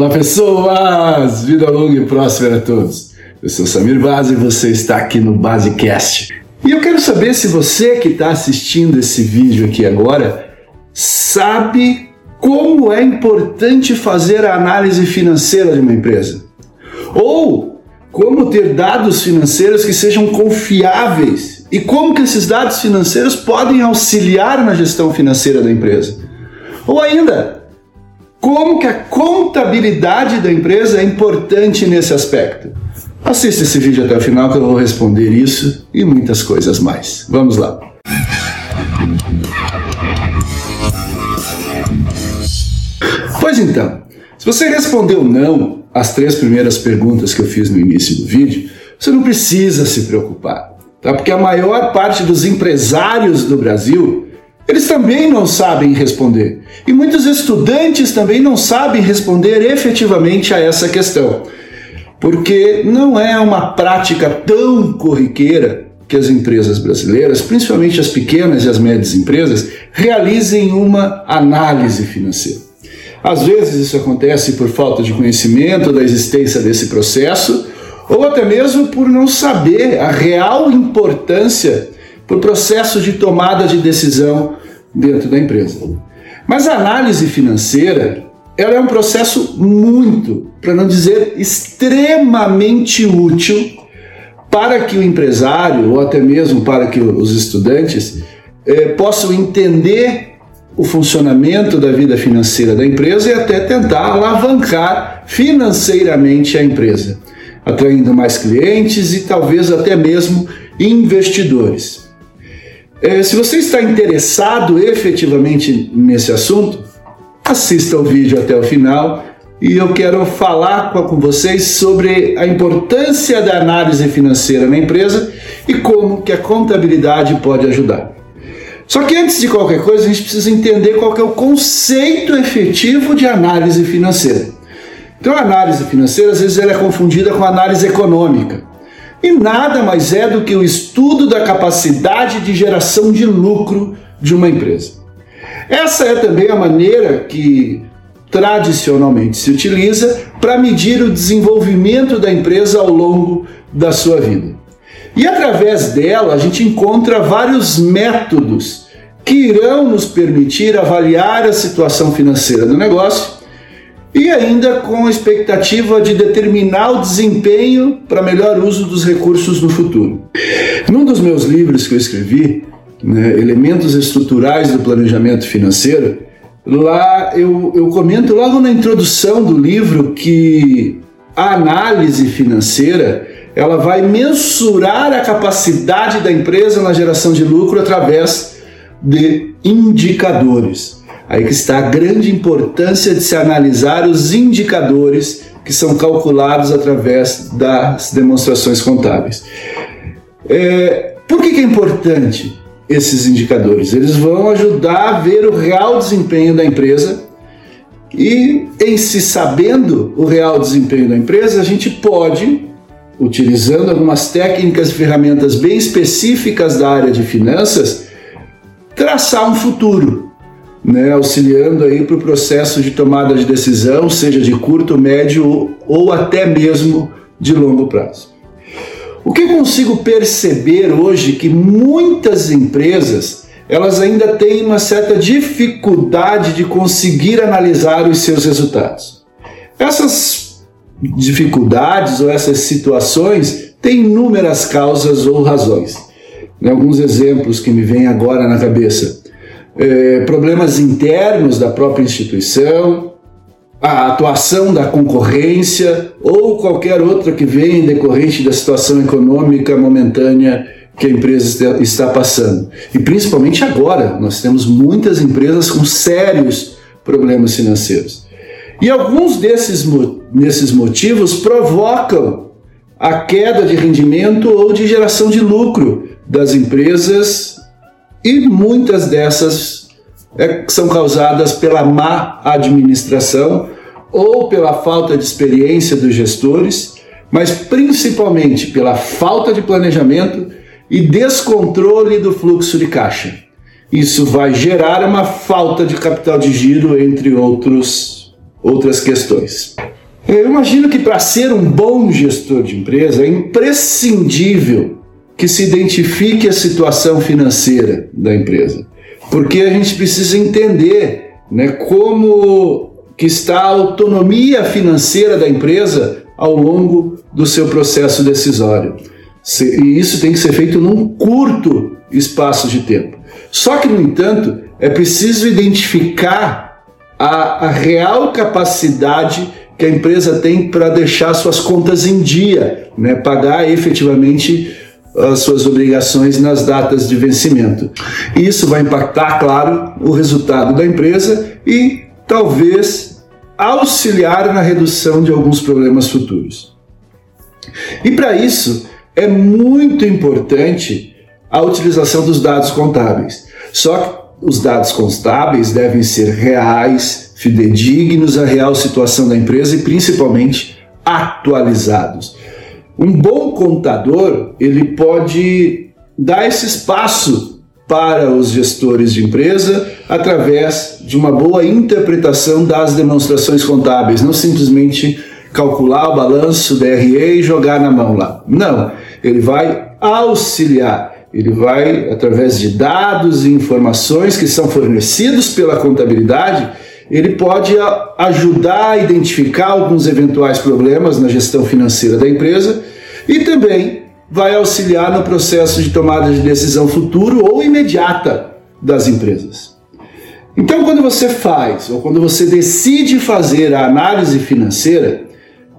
Olá pessoas, vida longa e próspera a todos. Eu sou Samir Base e você está aqui no Basecast. E eu quero saber se você que está assistindo esse vídeo aqui agora sabe como é importante fazer a análise financeira de uma empresa. Ou como ter dados financeiros que sejam confiáveis e como que esses dados financeiros podem auxiliar na gestão financeira da empresa. Ou ainda, como que a contabilidade da empresa é importante nesse aspecto. Assista esse vídeo até o final que eu vou responder isso e muitas coisas mais. Vamos lá. Pois então, se você respondeu não às três primeiras perguntas que eu fiz no início do vídeo, você não precisa se preocupar, tá? Porque a maior parte dos empresários do Brasil eles também não sabem responder. E muitos estudantes também não sabem responder efetivamente a essa questão. Porque não é uma prática tão corriqueira que as empresas brasileiras, principalmente as pequenas e as médias empresas, realizem uma análise financeira. Às vezes isso acontece por falta de conhecimento da existência desse processo, ou até mesmo por não saber a real importância para o processo de tomada de decisão dentro da empresa. Mas a análise financeira ela é um processo muito, para não dizer extremamente útil para que o empresário ou até mesmo para que os estudantes eh, possam entender o funcionamento da vida financeira da empresa e até tentar alavancar financeiramente a empresa, atraindo mais clientes e talvez até mesmo investidores. É, se você está interessado efetivamente nesse assunto, assista o vídeo até o final e eu quero falar com vocês sobre a importância da análise financeira na empresa e como que a contabilidade pode ajudar. Só que antes de qualquer coisa, a gente precisa entender qual é o conceito efetivo de análise financeira. Então, a análise financeira, às vezes, ela é confundida com análise econômica e nada mais é do que o estudo da capacidade de geração de lucro de uma empresa. Essa é também a maneira que tradicionalmente se utiliza para medir o desenvolvimento da empresa ao longo da sua vida. E através dela a gente encontra vários métodos que irão nos permitir avaliar a situação financeira do negócio e ainda com a expectativa de determinar o desempenho para melhor uso dos recursos no futuro. Num dos meus livros que eu escrevi, né, Elementos Estruturais do Planejamento Financeiro, lá eu, eu comento logo na introdução do livro que a análise financeira ela vai mensurar a capacidade da empresa na geração de lucro através de indicadores. Aí que está a grande importância de se analisar os indicadores que são calculados através das demonstrações contábeis. É, por que, que é importante esses indicadores? Eles vão ajudar a ver o real desempenho da empresa e, em se sabendo o real desempenho da empresa, a gente pode, utilizando algumas técnicas e ferramentas bem específicas da área de finanças, traçar um futuro né, auxiliando aí para o processo de tomada de decisão, seja de curto, médio ou até mesmo de longo prazo. O que eu consigo perceber hoje que muitas empresas elas ainda têm uma certa dificuldade de conseguir analisar os seus resultados. Essas dificuldades ou essas situações têm inúmeras causas ou razões. Alguns exemplos que me vêm agora na cabeça é, problemas internos da própria instituição, a atuação da concorrência ou qualquer outra que venha decorrente da situação econômica momentânea que a empresa está passando. E principalmente agora, nós temos muitas empresas com sérios problemas financeiros. E alguns desses, desses motivos provocam a queda de rendimento ou de geração de lucro das empresas e muitas dessas é, são causadas pela má administração ou pela falta de experiência dos gestores, mas principalmente pela falta de planejamento e descontrole do fluxo de caixa. Isso vai gerar uma falta de capital de giro, entre outros outras questões. Eu imagino que para ser um bom gestor de empresa é imprescindível que se identifique a situação financeira da empresa, porque a gente precisa entender né, como que está a autonomia financeira da empresa ao longo do seu processo decisório. E isso tem que ser feito num curto espaço de tempo. Só que, no entanto, é preciso identificar a, a real capacidade que a empresa tem para deixar suas contas em dia, né? pagar efetivamente as suas obrigações nas datas de vencimento. Isso vai impactar, claro, o resultado da empresa e talvez auxiliar na redução de alguns problemas futuros. E para isso é muito importante a utilização dos dados contábeis. Só que os dados contábeis devem ser reais, fidedignos à real situação da empresa e principalmente atualizados. Um bom contador, ele pode dar esse espaço para os gestores de empresa através de uma boa interpretação das demonstrações contábeis, não simplesmente calcular o balanço DRE e jogar na mão lá. Não, ele vai auxiliar ele vai, através de dados e informações que são fornecidos pela contabilidade, ele pode ajudar a identificar alguns eventuais problemas na gestão financeira da empresa e também vai auxiliar no processo de tomada de decisão futuro ou imediata das empresas. Então, quando você faz ou quando você decide fazer a análise financeira,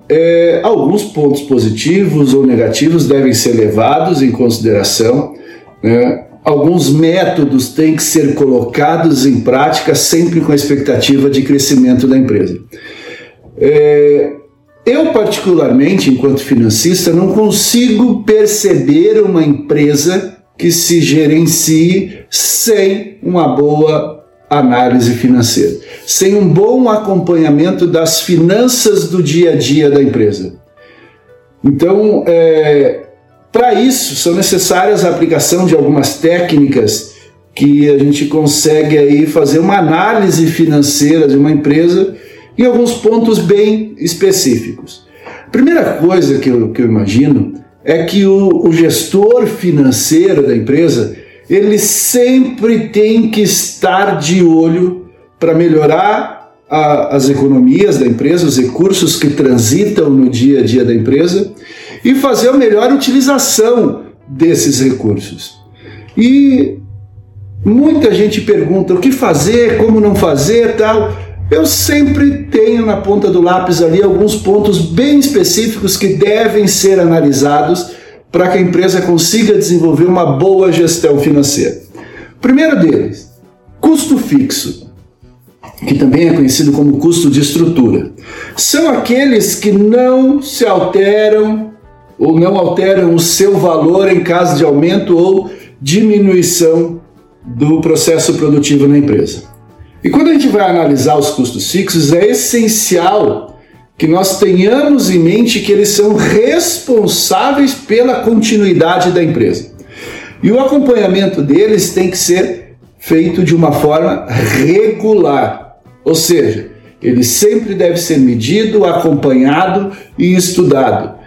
é, alguns pontos positivos ou negativos devem ser levados em consideração né? Alguns métodos têm que ser colocados em prática sempre com a expectativa de crescimento da empresa. É, eu, particularmente, enquanto financista, não consigo perceber uma empresa que se gerencie sem uma boa análise financeira, sem um bom acompanhamento das finanças do dia a dia da empresa. Então, é, para isso, são necessárias a aplicação de algumas técnicas que a gente consegue aí fazer uma análise financeira de uma empresa em alguns pontos bem específicos. Primeira coisa que eu, que eu imagino é que o, o gestor financeiro da empresa ele sempre tem que estar de olho para melhorar a, as economias da empresa, os recursos que transitam no dia a dia da empresa e fazer a melhor utilização desses recursos. E muita gente pergunta o que fazer, como não fazer, tal. Eu sempre tenho na ponta do lápis ali alguns pontos bem específicos que devem ser analisados para que a empresa consiga desenvolver uma boa gestão financeira. primeiro deles, custo fixo, que também é conhecido como custo de estrutura. São aqueles que não se alteram ou não alteram o seu valor em caso de aumento ou diminuição do processo produtivo na empresa. E quando a gente vai analisar os custos fixos, é essencial que nós tenhamos em mente que eles são responsáveis pela continuidade da empresa. E o acompanhamento deles tem que ser feito de uma forma regular, ou seja, ele sempre deve ser medido, acompanhado e estudado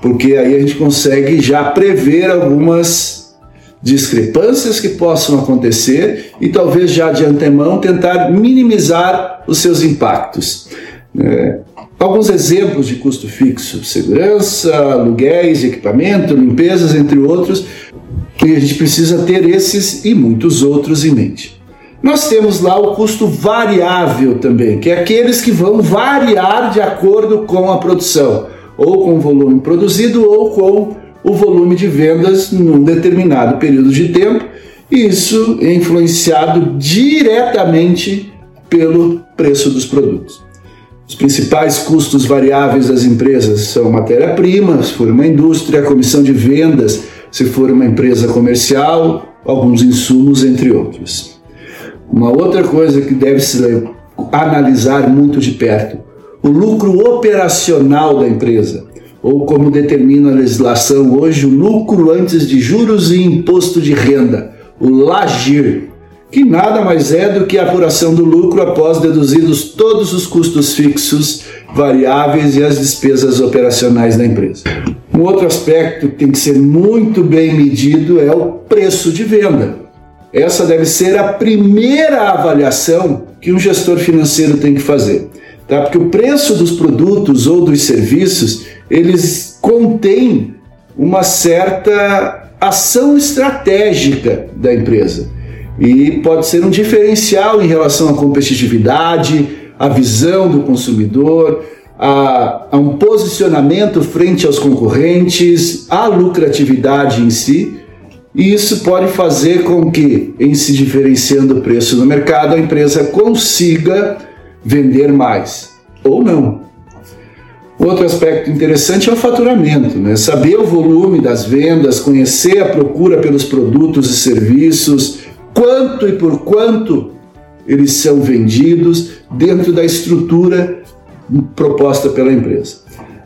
porque aí a gente consegue já prever algumas discrepâncias que possam acontecer e talvez já de antemão tentar minimizar os seus impactos. É, alguns exemplos de custo fixo: segurança, aluguéis, equipamento, limpezas, entre outros, e a gente precisa ter esses e muitos outros em mente. Nós temos lá o custo variável também, que é aqueles que vão variar de acordo com a produção ou com o volume produzido ou com o volume de vendas num determinado período de tempo. Isso é influenciado diretamente pelo preço dos produtos. Os principais custos variáveis das empresas são matéria-prima, se for uma indústria, comissão de vendas, se for uma empresa comercial, alguns insumos, entre outros. Uma outra coisa que deve se analisar muito de perto o lucro operacional da empresa, ou como determina a legislação hoje, o lucro antes de juros e imposto de renda, o LAGIR. que nada mais é do que a apuração do lucro após deduzidos todos os custos fixos, variáveis e as despesas operacionais da empresa. Um outro aspecto que tem que ser muito bem medido é o preço de venda. Essa deve ser a primeira avaliação que um gestor financeiro tem que fazer, tá? Porque o preço dos produtos ou dos serviços, eles contêm uma certa ação estratégica da empresa e pode ser um diferencial em relação à competitividade, à visão do consumidor, a, a um posicionamento frente aos concorrentes, à lucratividade em si. E isso pode fazer com que, em se diferenciando o preço no mercado, a empresa consiga vender mais ou não. Outro aspecto interessante é o faturamento, né? saber o volume das vendas, conhecer a procura pelos produtos e serviços, quanto e por quanto eles são vendidos dentro da estrutura proposta pela empresa.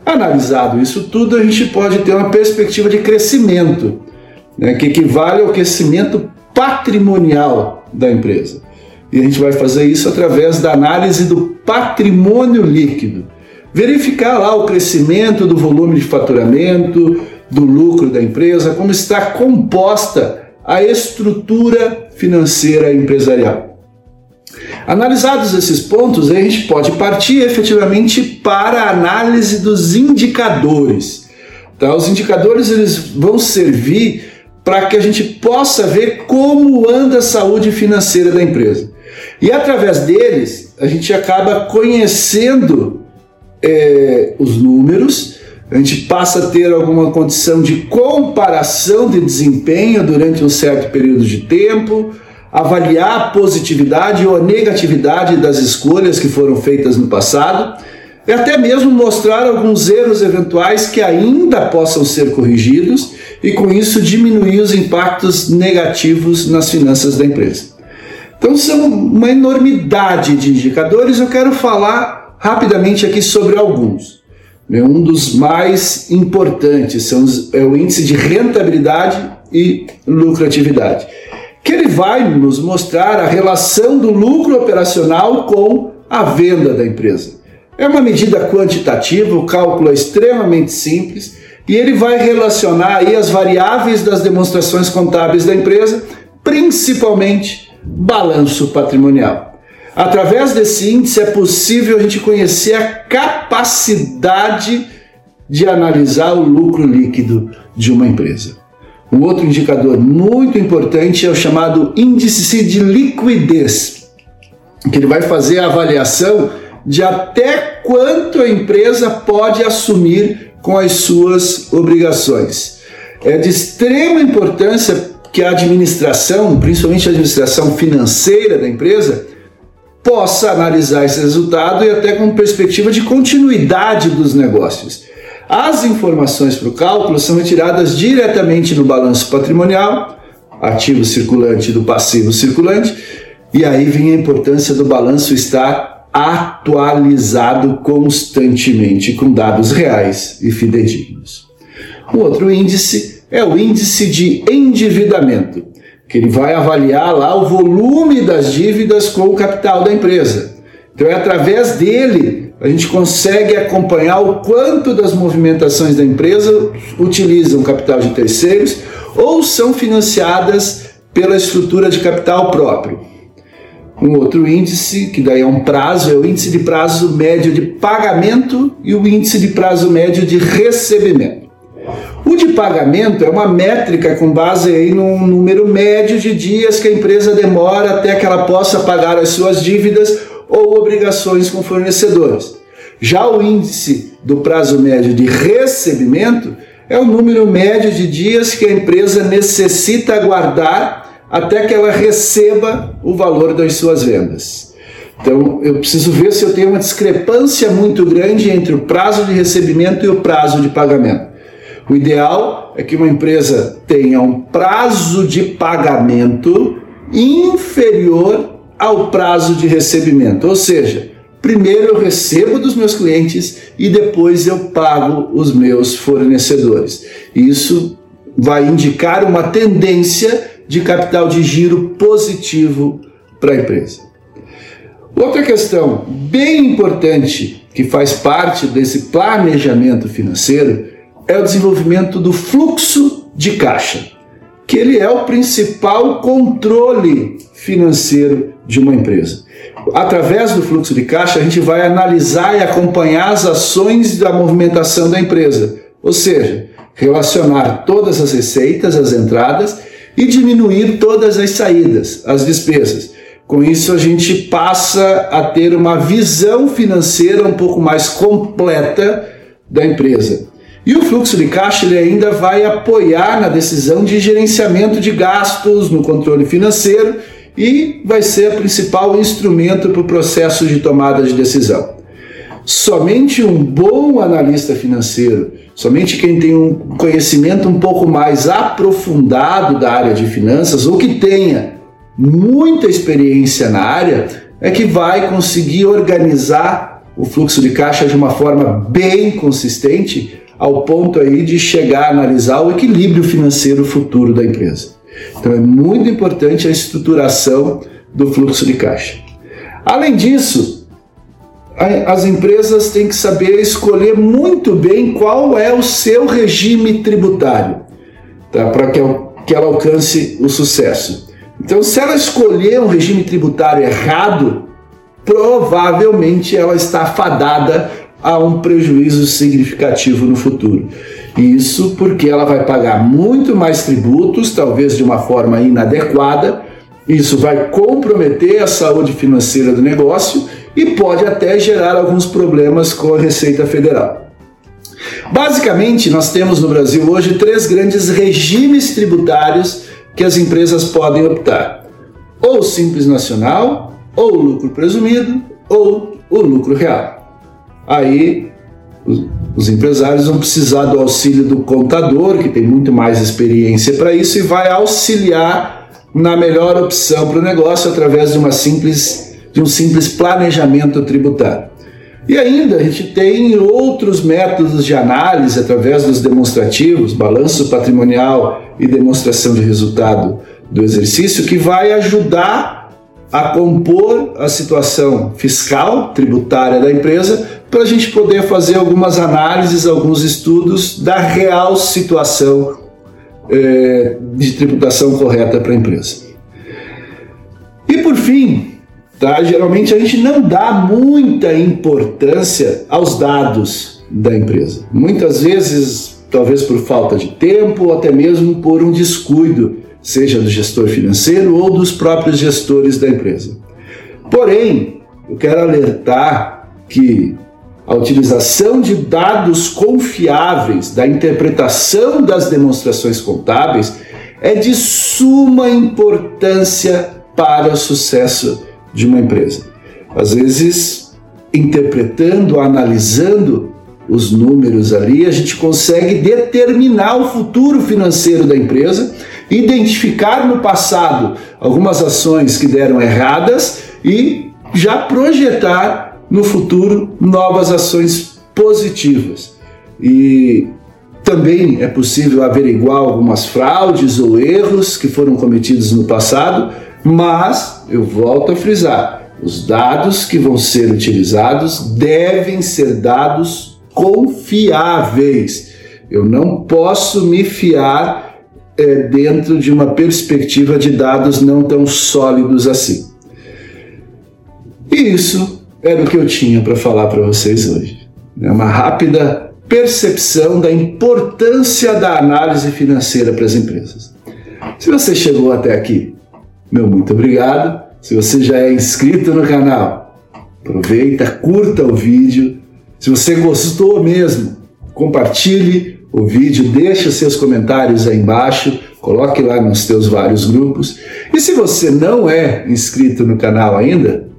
Analisado isso tudo, a gente pode ter uma perspectiva de crescimento, né, que equivale ao crescimento patrimonial da empresa. E a gente vai fazer isso através da análise do patrimônio líquido. Verificar lá o crescimento do volume de faturamento, do lucro da empresa, como está composta a estrutura financeira empresarial. Analisados esses pontos, a gente pode partir efetivamente para a análise dos indicadores. Tá? Os indicadores eles vão servir para que a gente possa ver como anda a saúde financeira da empresa. E através deles, a gente acaba conhecendo é, os números, a gente passa a ter alguma condição de comparação de desempenho durante um certo período de tempo, avaliar a positividade ou a negatividade das escolhas que foram feitas no passado e até mesmo mostrar alguns erros eventuais que ainda possam ser corrigidos e com isso diminuir os impactos negativos nas finanças da empresa. Então são uma enormidade de indicadores, eu quero falar rapidamente aqui sobre alguns. Um dos mais importantes são os, é o índice de rentabilidade e lucratividade que ele vai nos mostrar a relação do lucro operacional com a venda da empresa. É uma medida quantitativa, o cálculo é extremamente simples e ele vai relacionar aí as variáveis das demonstrações contábeis da empresa, principalmente balanço patrimonial. Através desse índice é possível a gente conhecer a capacidade de analisar o lucro líquido de uma empresa. Um outro indicador muito importante é o chamado índice de liquidez, que ele vai fazer a avaliação de até quanto a empresa pode assumir com as suas obrigações. É de extrema importância que a administração, principalmente a administração financeira da empresa, possa analisar esse resultado e até com perspectiva de continuidade dos negócios. As informações para o cálculo são retiradas diretamente no balanço patrimonial, ativo circulante do passivo circulante, e aí vem a importância do balanço estar atualizado constantemente com dados reais e fidedignos. O outro índice é o índice de endividamento, que ele vai avaliar lá o volume das dívidas com o capital da empresa. Então é através dele a gente consegue acompanhar o quanto das movimentações da empresa utilizam capital de terceiros ou são financiadas pela estrutura de capital próprio. Um outro índice, que daí é um prazo, é o índice de prazo médio de pagamento e o índice de prazo médio de recebimento. O de pagamento é uma métrica com base aí num número médio de dias que a empresa demora até que ela possa pagar as suas dívidas ou obrigações com fornecedores. Já o índice do prazo médio de recebimento é o número médio de dias que a empresa necessita aguardar até que ela receba o valor das suas vendas. Então, eu preciso ver se eu tenho uma discrepância muito grande entre o prazo de recebimento e o prazo de pagamento. O ideal é que uma empresa tenha um prazo de pagamento inferior ao prazo de recebimento. Ou seja, primeiro eu recebo dos meus clientes e depois eu pago os meus fornecedores. Isso vai indicar uma tendência de capital de giro positivo para a empresa. Outra questão bem importante que faz parte desse planejamento financeiro é o desenvolvimento do fluxo de caixa, que ele é o principal controle financeiro de uma empresa. Através do fluxo de caixa, a gente vai analisar e acompanhar as ações da movimentação da empresa, ou seja, relacionar todas as receitas, as entradas e diminuir todas as saídas, as despesas. Com isso, a gente passa a ter uma visão financeira um pouco mais completa da empresa. E o fluxo de caixa ele ainda vai apoiar na decisão de gerenciamento de gastos, no controle financeiro e vai ser o principal instrumento para o processo de tomada de decisão. Somente um bom analista financeiro, somente quem tem um conhecimento um pouco mais aprofundado da área de finanças ou que tenha muita experiência na área, é que vai conseguir organizar o fluxo de caixa de uma forma bem consistente, ao ponto aí de chegar a analisar o equilíbrio financeiro futuro da empresa. Então é muito importante a estruturação do fluxo de caixa. Além disso, as empresas têm que saber escolher muito bem qual é o seu regime tributário tá? para que ela alcance o sucesso. Então, se ela escolher um regime tributário errado, provavelmente ela está fadada a um prejuízo significativo no futuro. Isso porque ela vai pagar muito mais tributos, talvez de uma forma inadequada. Isso vai comprometer a saúde financeira do negócio e pode até gerar alguns problemas com a Receita Federal. Basicamente, nós temos no Brasil hoje três grandes regimes tributários que as empresas podem optar: ou Simples Nacional, ou lucro presumido, ou o lucro real. Aí os empresários vão precisar do auxílio do contador, que tem muito mais experiência para isso, e vai auxiliar na melhor opção para o negócio através de, uma simples, de um simples planejamento tributário. E ainda a gente tem outros métodos de análise através dos demonstrativos, balanço patrimonial e demonstração de resultado do exercício, que vai ajudar a compor a situação fiscal, tributária da empresa, para a gente poder fazer algumas análises, alguns estudos da real situação é, de tributação correta para a empresa. E por fim, tá, geralmente a gente não dá muita importância aos dados da empresa. Muitas vezes, talvez por falta de tempo ou até mesmo por um descuido seja do gestor financeiro ou dos próprios gestores da empresa. Porém, eu quero alertar que a utilização de dados confiáveis da interpretação das demonstrações contábeis é de suma importância para o sucesso de uma empresa. Às vezes, interpretando, analisando os números ali, a gente consegue determinar o futuro financeiro da empresa identificar no passado algumas ações que deram erradas e já projetar no futuro novas ações positivas. E também é possível averiguar algumas fraudes ou erros que foram cometidos no passado, mas eu volto a frisar: os dados que vão ser utilizados devem ser dados confiáveis. Eu não posso me fiar é, dentro de uma perspectiva de dados não tão sólidos assim. E isso era o que eu tinha para falar para vocês hoje. É uma rápida percepção da importância da análise financeira para as empresas. Se você chegou até aqui, meu muito obrigado. Se você já é inscrito no canal, aproveita, curta o vídeo. Se você gostou mesmo, compartilhe o vídeo, deixe os seus comentários aí embaixo, coloque lá nos teus vários grupos. E se você não é inscrito no canal ainda,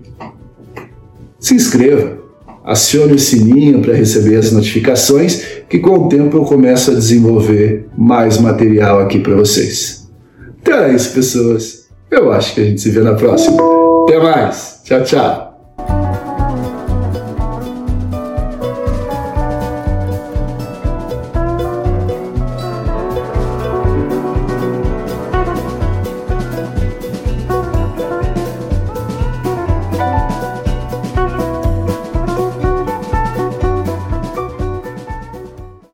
se inscreva, acione o sininho para receber as notificações, que com o tempo eu começo a desenvolver mais material aqui para vocês. Então é isso, pessoas. Eu acho que a gente se vê na próxima. Até mais. Tchau, tchau.